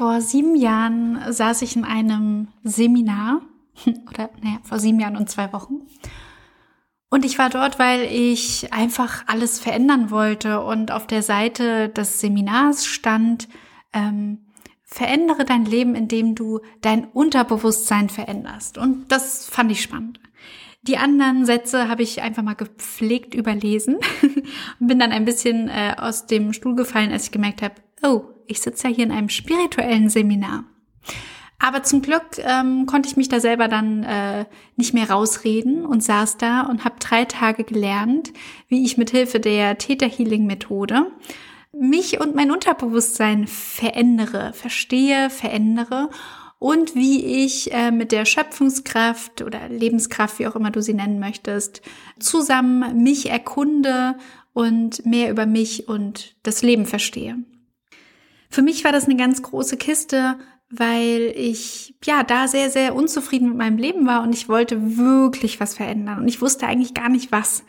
Vor sieben Jahren saß ich in einem Seminar, oder naja, vor sieben Jahren und zwei Wochen. Und ich war dort, weil ich einfach alles verändern wollte. Und auf der Seite des Seminars stand, ähm, verändere dein Leben, indem du dein Unterbewusstsein veränderst. Und das fand ich spannend. Die anderen Sätze habe ich einfach mal gepflegt überlesen und bin dann ein bisschen äh, aus dem Stuhl gefallen, als ich gemerkt habe, oh, ich sitze ja hier in einem spirituellen Seminar. Aber zum Glück ähm, konnte ich mich da selber dann äh, nicht mehr rausreden und saß da und habe drei Tage gelernt, wie ich mit Hilfe der Theta Healing Methode mich und mein Unterbewusstsein verändere, verstehe, verändere und wie ich äh, mit der Schöpfungskraft oder Lebenskraft, wie auch immer du sie nennen möchtest, zusammen mich erkunde und mehr über mich und das Leben verstehe. Für mich war das eine ganz große Kiste, weil ich ja da sehr, sehr unzufrieden mit meinem Leben war und ich wollte wirklich was verändern und ich wusste eigentlich gar nicht was.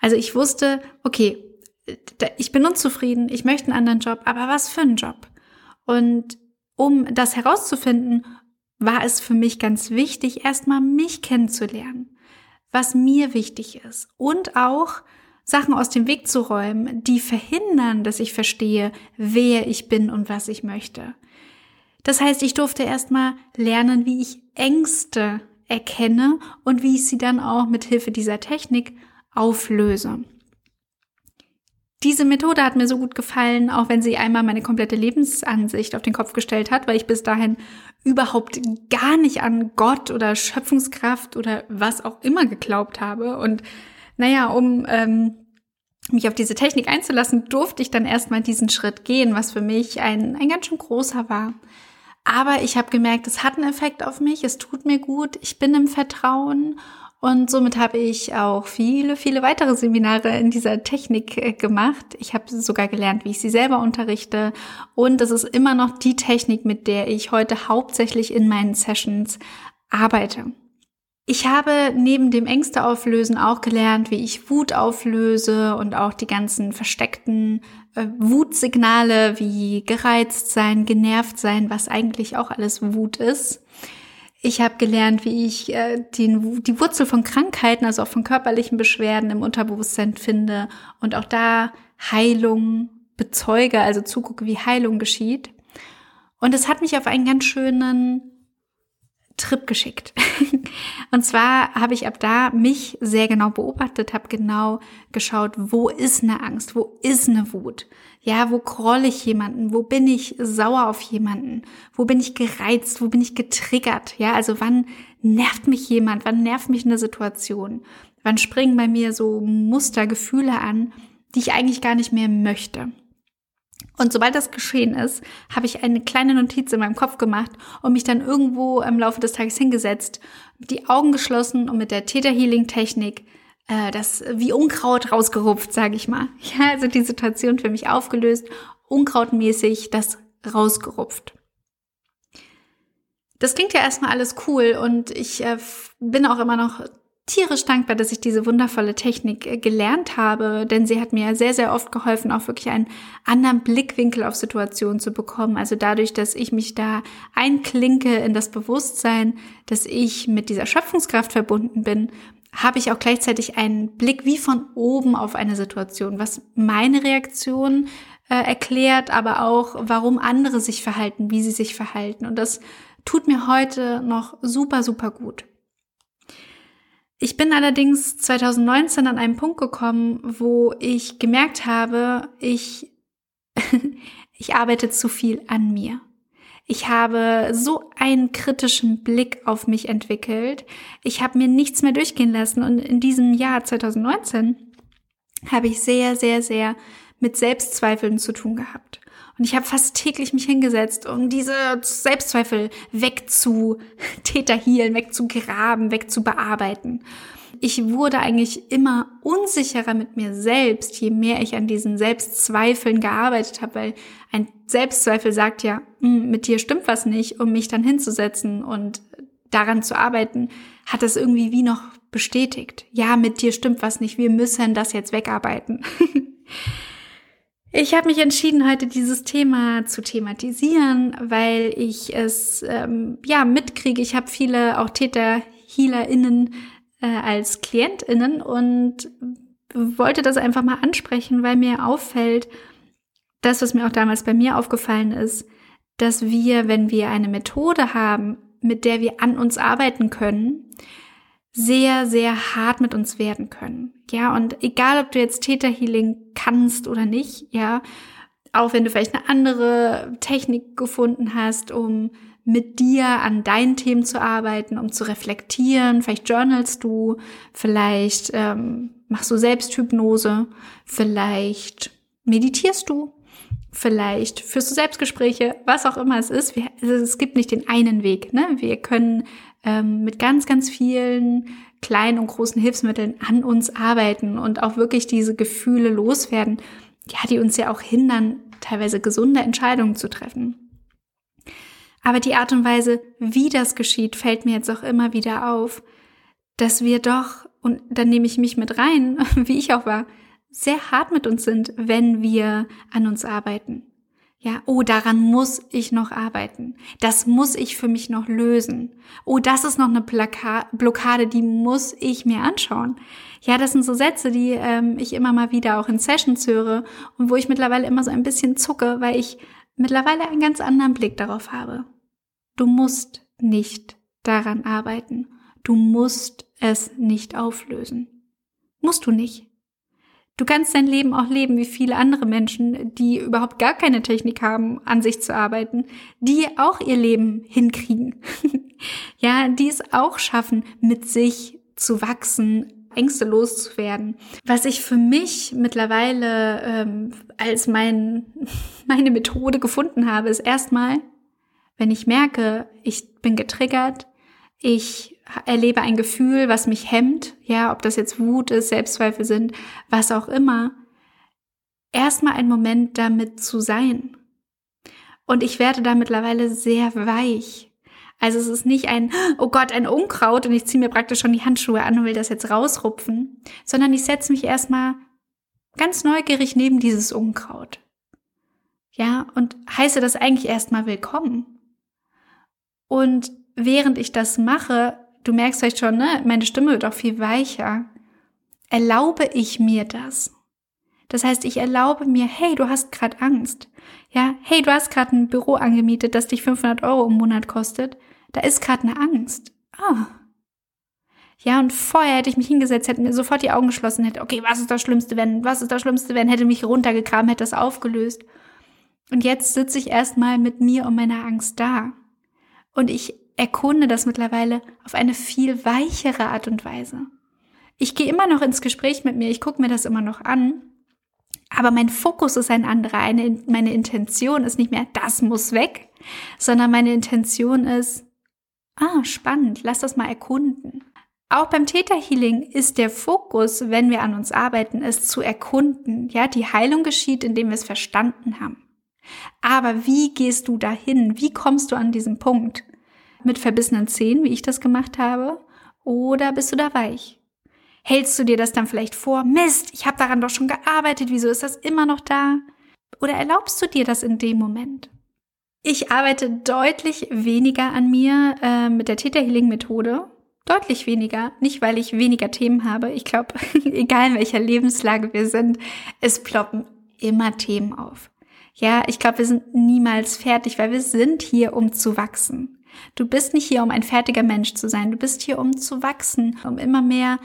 Also ich wusste, okay, ich bin unzufrieden, ich möchte einen anderen Job, aber was für einen Job? Und um das herauszufinden, war es für mich ganz wichtig, erstmal mich kennenzulernen, was mir wichtig ist und auch Sachen aus dem Weg zu räumen, die verhindern, dass ich verstehe, wer ich bin und was ich möchte. Das heißt, ich durfte erstmal lernen, wie ich Ängste erkenne und wie ich sie dann auch mit Hilfe dieser Technik auflöse. Diese Methode hat mir so gut gefallen, auch wenn sie einmal meine komplette Lebensansicht auf den Kopf gestellt hat, weil ich bis dahin überhaupt gar nicht an Gott oder Schöpfungskraft oder was auch immer geglaubt habe. Und naja, um ähm, mich auf diese Technik einzulassen, durfte ich dann erstmal diesen Schritt gehen, was für mich ein, ein ganz schön großer war. Aber ich habe gemerkt, es hat einen Effekt auf mich, es tut mir gut, ich bin im Vertrauen und somit habe ich auch viele, viele weitere Seminare in dieser Technik äh, gemacht. Ich habe sogar gelernt, wie ich sie selber unterrichte. Und es ist immer noch die Technik, mit der ich heute hauptsächlich in meinen Sessions arbeite. Ich habe neben dem Ängste auflösen auch gelernt, wie ich Wut auflöse und auch die ganzen versteckten äh, Wutsignale wie gereizt sein, genervt sein, was eigentlich auch alles Wut ist. Ich habe gelernt, wie ich äh, die, die Wurzel von Krankheiten, also auch von körperlichen Beschwerden im Unterbewusstsein finde und auch da Heilung bezeuge, also zugucke, wie Heilung geschieht. Und es hat mich auf einen ganz schönen Trip geschickt. und zwar habe ich ab da mich sehr genau beobachtet, habe genau geschaut, wo ist eine Angst, wo ist eine Wut, ja, wo kroll ich jemanden, wo bin ich sauer auf jemanden, wo bin ich gereizt, wo bin ich getriggert, ja, also wann nervt mich jemand, wann nervt mich eine Situation, wann springen bei mir so Mustergefühle an, die ich eigentlich gar nicht mehr möchte. Und sobald das geschehen ist, habe ich eine kleine Notiz in meinem Kopf gemacht und mich dann irgendwo im Laufe des Tages hingesetzt, die Augen geschlossen und mit der Theta Healing Technik äh, das wie Unkraut rausgerupft, sage ich mal. Ja, also die Situation für mich aufgelöst, unkrautmäßig das rausgerupft. Das klingt ja erstmal alles cool und ich äh, bin auch immer noch tierisch dankbar, dass ich diese wundervolle Technik äh, gelernt habe, denn sie hat mir sehr, sehr oft geholfen, auch wirklich einen anderen Blickwinkel auf Situationen zu bekommen. Also dadurch, dass ich mich da einklinke in das Bewusstsein, dass ich mit dieser Schöpfungskraft verbunden bin, habe ich auch gleichzeitig einen Blick wie von oben auf eine Situation, was meine Reaktion äh, erklärt, aber auch, warum andere sich verhalten, wie sie sich verhalten. Und das tut mir heute noch super, super gut. Ich bin allerdings 2019 an einen Punkt gekommen, wo ich gemerkt habe, ich, ich arbeite zu viel an mir. Ich habe so einen kritischen Blick auf mich entwickelt. Ich habe mir nichts mehr durchgehen lassen. Und in diesem Jahr 2019 habe ich sehr, sehr, sehr mit Selbstzweifeln zu tun gehabt. Und ich habe fast täglich mich hingesetzt, um diese Selbstzweifel wegzu täterhielen, wegzugraben, wegzubearbeiten. Ich wurde eigentlich immer unsicherer mit mir selbst, je mehr ich an diesen Selbstzweifeln gearbeitet habe, weil ein Selbstzweifel sagt ja, hm, mit dir stimmt was nicht, um mich dann hinzusetzen und daran zu arbeiten, hat das irgendwie wie noch bestätigt. Ja, mit dir stimmt was nicht, wir müssen das jetzt wegarbeiten. Ich habe mich entschieden, heute dieses Thema zu thematisieren, weil ich es ähm, ja mitkriege. Ich habe viele auch Täter, HealerInnen äh, als KlientInnen und wollte das einfach mal ansprechen, weil mir auffällt, das, was mir auch damals bei mir aufgefallen ist, dass wir, wenn wir eine Methode haben, mit der wir an uns arbeiten können, sehr, sehr hart mit uns werden können. Ja, und egal, ob du jetzt Täterhealing kannst oder nicht, ja, auch wenn du vielleicht eine andere Technik gefunden hast, um mit dir an deinen Themen zu arbeiten, um zu reflektieren, vielleicht journalst du, vielleicht ähm, machst du Selbsthypnose, vielleicht meditierst du, vielleicht führst du Selbstgespräche, was auch immer es ist. Wir, also es gibt nicht den einen Weg. Ne? Wir können ähm, mit ganz, ganz vielen kleinen und großen Hilfsmitteln an uns arbeiten und auch wirklich diese Gefühle loswerden, ja, die uns ja auch hindern, teilweise gesunde Entscheidungen zu treffen. Aber die Art und Weise, wie das geschieht, fällt mir jetzt auch immer wieder auf, dass wir doch, und dann nehme ich mich mit rein, wie ich auch war, sehr hart mit uns sind, wenn wir an uns arbeiten. Ja, oh, daran muss ich noch arbeiten. Das muss ich für mich noch lösen. Oh, das ist noch eine Plaka Blockade, die muss ich mir anschauen. Ja, das sind so Sätze, die ähm, ich immer mal wieder auch in Sessions höre und wo ich mittlerweile immer so ein bisschen zucke, weil ich mittlerweile einen ganz anderen Blick darauf habe. Du musst nicht daran arbeiten. Du musst es nicht auflösen. Musst du nicht. Du kannst dein Leben auch leben wie viele andere Menschen, die überhaupt gar keine Technik haben, an sich zu arbeiten, die auch ihr Leben hinkriegen. ja, die es auch schaffen, mit sich zu wachsen, Ängste loszuwerden. Was ich für mich mittlerweile ähm, als mein, meine Methode gefunden habe, ist erstmal, wenn ich merke, ich bin getriggert, ich erlebe ein Gefühl, was mich hemmt, ja, ob das jetzt Wut ist, Selbstzweifel sind, was auch immer, erstmal einen Moment damit zu sein. Und ich werde da mittlerweile sehr weich. Also es ist nicht ein, oh Gott, ein Unkraut und ich ziehe mir praktisch schon die Handschuhe an und will das jetzt rausrupfen, sondern ich setze mich erstmal ganz neugierig neben dieses Unkraut. Ja, und heiße das eigentlich erstmal willkommen. Und während ich das mache, du merkst vielleicht schon, ne, meine Stimme wird auch viel weicher. Erlaube ich mir das? Das heißt, ich erlaube mir, hey, du hast gerade Angst. Ja, hey, du hast gerade ein Büro angemietet, das dich 500 Euro im Monat kostet. Da ist gerade eine Angst. Ah. Ja, und vorher hätte ich mich hingesetzt, hätte mir sofort die Augen geschlossen, hätte, okay, was ist das Schlimmste, wenn, was ist das Schlimmste, wenn, hätte mich runtergekramt, hätte das aufgelöst. Und jetzt sitze ich erstmal mit mir und meiner Angst da. Und ich erkunde das mittlerweile auf eine viel weichere Art und Weise. Ich gehe immer noch ins Gespräch mit mir, ich gucke mir das immer noch an, aber mein Fokus ist ein anderer. Eine, meine Intention ist nicht mehr, das muss weg, sondern meine Intention ist, ah, spannend, lass das mal erkunden. Auch beim Täterhealing ist der Fokus, wenn wir an uns arbeiten, es zu erkunden. Ja, die Heilung geschieht, indem wir es verstanden haben. Aber wie gehst du dahin? Wie kommst du an diesen Punkt? Mit verbissenen Zähnen, wie ich das gemacht habe? Oder bist du da weich? Hältst du dir das dann vielleicht vor? Mist, ich habe daran doch schon gearbeitet, wieso ist das immer noch da? Oder erlaubst du dir das in dem Moment? Ich arbeite deutlich weniger an mir äh, mit der Täterhealing-Methode. Deutlich weniger. Nicht, weil ich weniger Themen habe. Ich glaube, egal in welcher Lebenslage wir sind, es ploppen immer Themen auf. Ja, ich glaube, wir sind niemals fertig, weil wir sind hier, um zu wachsen. Du bist nicht hier, um ein fertiger Mensch zu sein. Du bist hier, um zu wachsen, um immer mehr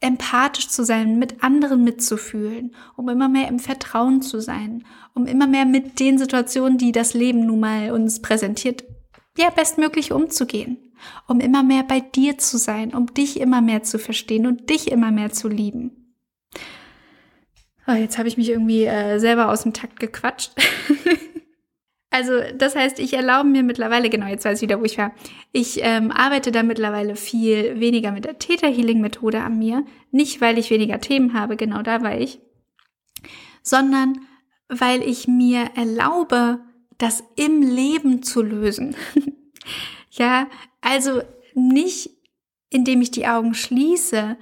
empathisch zu sein, mit anderen mitzufühlen, um immer mehr im Vertrauen zu sein, um immer mehr mit den Situationen, die das Leben nun mal uns präsentiert, ja, bestmöglich umzugehen, um immer mehr bei dir zu sein, um dich immer mehr zu verstehen und dich immer mehr zu lieben. Oh, jetzt habe ich mich irgendwie äh, selber aus dem Takt gequatscht. Also das heißt, ich erlaube mir mittlerweile, genau, jetzt weiß ich wieder, wo ich war, ich ähm, arbeite da mittlerweile viel weniger mit der Theta-Healing-Methode an mir. Nicht, weil ich weniger Themen habe, genau da war ich, sondern weil ich mir erlaube, das im Leben zu lösen. ja, also nicht, indem ich die Augen schließe,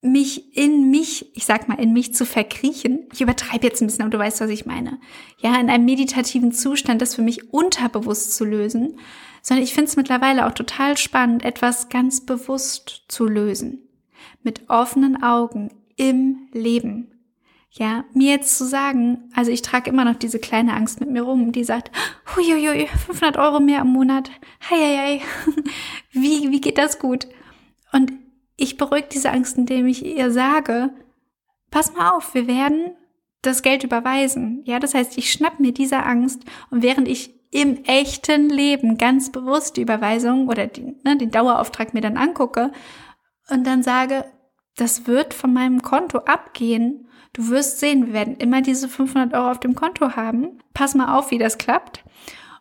mich in mich, ich sag mal, in mich zu verkriechen. Ich übertreibe jetzt ein bisschen, aber du weißt, was ich meine. Ja, in einem meditativen Zustand, das für mich unterbewusst zu lösen, sondern ich finde es mittlerweile auch total spannend, etwas ganz bewusst zu lösen. Mit offenen Augen im Leben. Ja, mir jetzt zu sagen, also ich trage immer noch diese kleine Angst mit mir rum, die sagt, huiuiui, 500 Euro mehr im Monat, hei, hei, hei. wie, wie geht das gut? Und ich beruhige diese Angst, indem ich ihr sage, pass mal auf, wir werden das Geld überweisen. Ja, das heißt, ich schnapp mir diese Angst und während ich im echten Leben ganz bewusst die Überweisung oder die, ne, den Dauerauftrag mir dann angucke und dann sage, das wird von meinem Konto abgehen. Du wirst sehen, wir werden immer diese 500 Euro auf dem Konto haben. Pass mal auf, wie das klappt.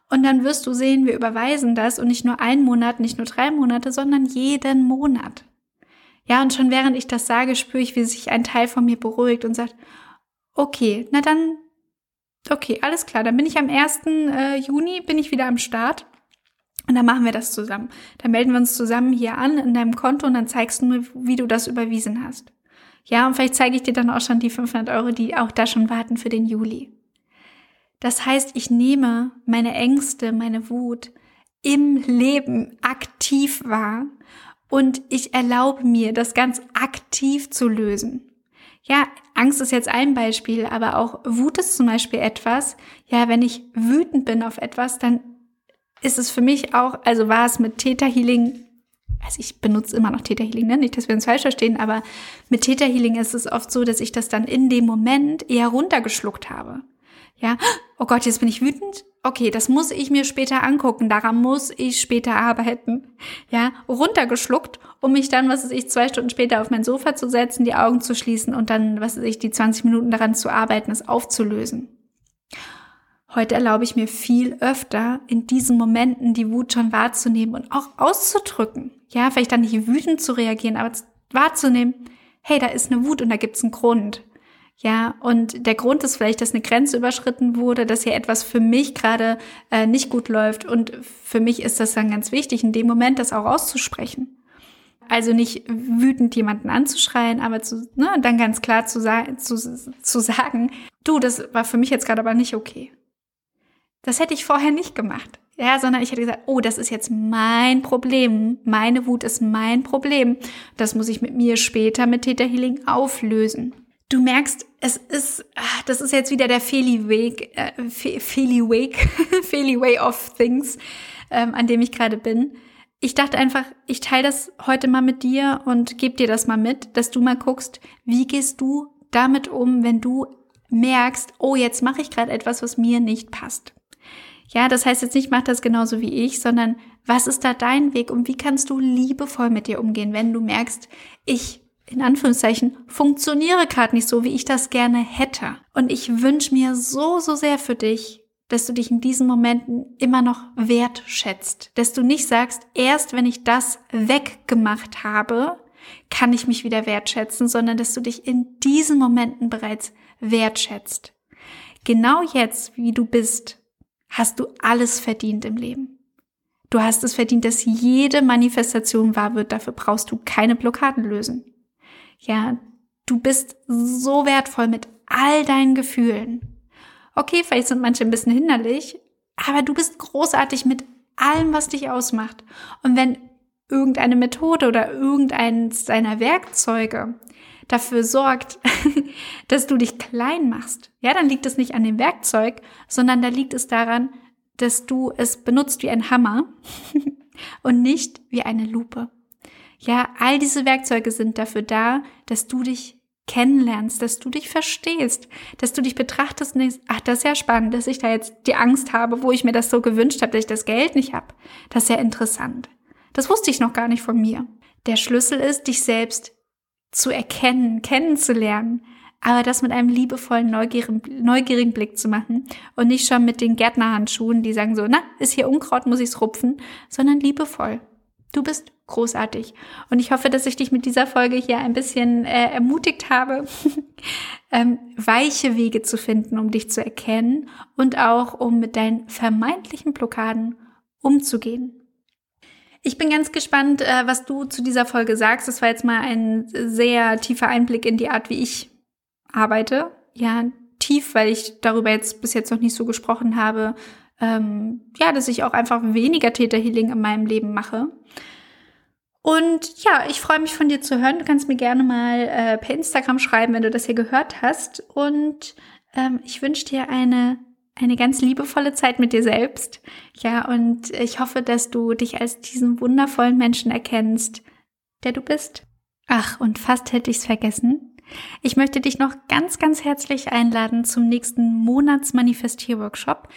Und dann wirst du sehen, wir überweisen das und nicht nur einen Monat, nicht nur drei Monate, sondern jeden Monat. Ja, und schon während ich das sage, spüre ich, wie sich ein Teil von mir beruhigt und sagt, okay, na dann, okay, alles klar, dann bin ich am 1. Äh, Juni, bin ich wieder am Start. Und dann machen wir das zusammen. Dann melden wir uns zusammen hier an in deinem Konto und dann zeigst du mir, wie du das überwiesen hast. Ja, und vielleicht zeige ich dir dann auch schon die 500 Euro, die auch da schon warten für den Juli. Das heißt, ich nehme meine Ängste, meine Wut im Leben aktiv wahr und ich erlaube mir, das ganz aktiv zu lösen. Ja, Angst ist jetzt ein Beispiel, aber auch Wut ist zum Beispiel etwas. Ja, wenn ich wütend bin auf etwas, dann ist es für mich auch, also war es mit Theta Healing, also ich benutze immer noch Theta Healing, ne? nicht, dass wir uns falsch verstehen, aber mit Theta Healing ist es oft so, dass ich das dann in dem Moment eher runtergeschluckt habe. Ja, oh Gott, jetzt bin ich wütend. Okay, das muss ich mir später angucken. Daran muss ich später arbeiten. Ja, runtergeschluckt, um mich dann, was weiß ich, zwei Stunden später auf mein Sofa zu setzen, die Augen zu schließen und dann, was weiß ich, die 20 Minuten daran zu arbeiten, es aufzulösen. Heute erlaube ich mir viel öfter, in diesen Momenten die Wut schon wahrzunehmen und auch auszudrücken. Ja, vielleicht dann nicht wütend zu reagieren, aber wahrzunehmen, hey, da ist eine Wut und da gibt's einen Grund. Ja, und der Grund ist vielleicht, dass eine Grenze überschritten wurde, dass hier etwas für mich gerade äh, nicht gut läuft. Und für mich ist das dann ganz wichtig, in dem Moment das auch auszusprechen. Also nicht wütend jemanden anzuschreien, aber zu, ne, dann ganz klar zu, zu, zu sagen, du, das war für mich jetzt gerade aber nicht okay. Das hätte ich vorher nicht gemacht. Ja, sondern ich hätte gesagt, oh, das ist jetzt mein Problem. Meine Wut ist mein Problem. Das muss ich mit mir später mit Theta Healing auflösen. Du merkst, es ist, ach, das ist jetzt wieder der Feli-Weg, äh, Feli-Weg, Feli-Way of Things, ähm, an dem ich gerade bin. Ich dachte einfach, ich teile das heute mal mit dir und gebe dir das mal mit, dass du mal guckst, wie gehst du damit um, wenn du merkst, oh, jetzt mache ich gerade etwas, was mir nicht passt. Ja, das heißt jetzt nicht, mach das genauso wie ich, sondern was ist da dein Weg und wie kannst du liebevoll mit dir umgehen, wenn du merkst, ich in Anführungszeichen, funktioniere gerade nicht so, wie ich das gerne hätte. Und ich wünsche mir so, so sehr für dich, dass du dich in diesen Momenten immer noch wertschätzt. Dass du nicht sagst, erst wenn ich das weggemacht habe, kann ich mich wieder wertschätzen, sondern dass du dich in diesen Momenten bereits wertschätzt. Genau jetzt, wie du bist, hast du alles verdient im Leben. Du hast es verdient, dass jede Manifestation wahr wird. Dafür brauchst du keine Blockaden lösen. Ja, du bist so wertvoll mit all deinen Gefühlen. Okay, vielleicht sind manche ein bisschen hinderlich, aber du bist großartig mit allem, was dich ausmacht. Und wenn irgendeine Methode oder irgendeins deiner Werkzeuge dafür sorgt, dass du dich klein machst, ja, dann liegt es nicht an dem Werkzeug, sondern da liegt es daran, dass du es benutzt wie ein Hammer und nicht wie eine Lupe. Ja, all diese Werkzeuge sind dafür da, dass du dich kennenlernst, dass du dich verstehst, dass du dich betrachtest und denkst, ach, das ist ja spannend, dass ich da jetzt die Angst habe, wo ich mir das so gewünscht habe, dass ich das Geld nicht habe. Das ist ja interessant. Das wusste ich noch gar nicht von mir. Der Schlüssel ist, dich selbst zu erkennen, kennenzulernen, aber das mit einem liebevollen, neugierigen, neugierigen Blick zu machen und nicht schon mit den Gärtnerhandschuhen, die sagen so, na, ist hier Unkraut, muss ich's rupfen, sondern liebevoll. Du bist großartig. Und ich hoffe, dass ich dich mit dieser Folge hier ein bisschen äh, ermutigt habe, ähm, weiche Wege zu finden, um dich zu erkennen und auch um mit deinen vermeintlichen Blockaden umzugehen. Ich bin ganz gespannt, äh, was du zu dieser Folge sagst. Das war jetzt mal ein sehr tiefer Einblick in die Art, wie ich arbeite. Ja, tief, weil ich darüber jetzt bis jetzt noch nicht so gesprochen habe. Ähm, ja, dass ich auch einfach weniger Täterhealing in meinem Leben mache. Und ja, ich freue mich von dir zu hören. Du kannst mir gerne mal äh, per Instagram schreiben, wenn du das hier gehört hast. Und ähm, ich wünsche dir eine eine ganz liebevolle Zeit mit dir selbst. Ja, und ich hoffe, dass du dich als diesen wundervollen Menschen erkennst, der du bist. Ach, und fast hätte ich's vergessen. Ich möchte dich noch ganz, ganz herzlich einladen zum nächsten Monatsmanifestier-Workshop,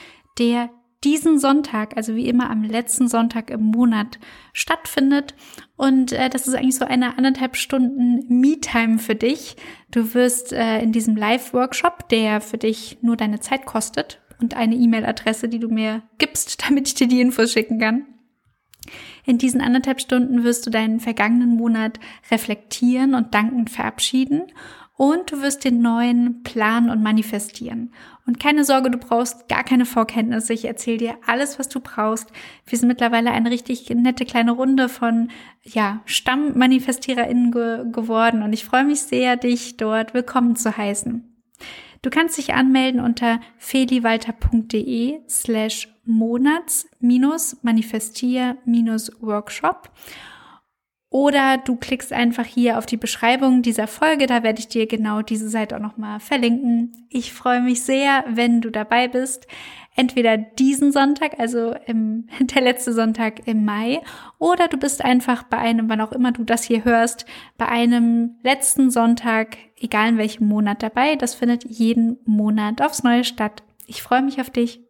der diesen Sonntag, also wie immer am letzten Sonntag im Monat stattfindet. Und äh, das ist eigentlich so eine anderthalb Stunden Me-Time für dich. Du wirst äh, in diesem Live-Workshop, der für dich nur deine Zeit kostet und eine E-Mail-Adresse, die du mir gibst, damit ich dir die Infos schicken kann. In diesen anderthalb Stunden wirst du deinen vergangenen Monat reflektieren und dankend verabschieden und du wirst den neuen planen und manifestieren. Und keine Sorge, du brauchst gar keine Vorkenntnisse. Ich erzähle dir alles, was du brauchst. Wir sind mittlerweile eine richtig nette kleine Runde von ja, Stammmanifestiererinnen ge geworden und ich freue mich sehr, dich dort willkommen zu heißen. Du kannst dich anmelden unter feliwalter.de slash monats-manifestier-workshop oder du klickst einfach hier auf die Beschreibung dieser Folge, da werde ich dir genau diese Seite auch nochmal verlinken. Ich freue mich sehr, wenn du dabei bist. Entweder diesen Sonntag, also im, der letzte Sonntag im Mai, oder du bist einfach bei einem, wann auch immer du das hier hörst, bei einem letzten Sonntag, egal in welchem Monat dabei. Das findet jeden Monat aufs Neue statt. Ich freue mich auf dich.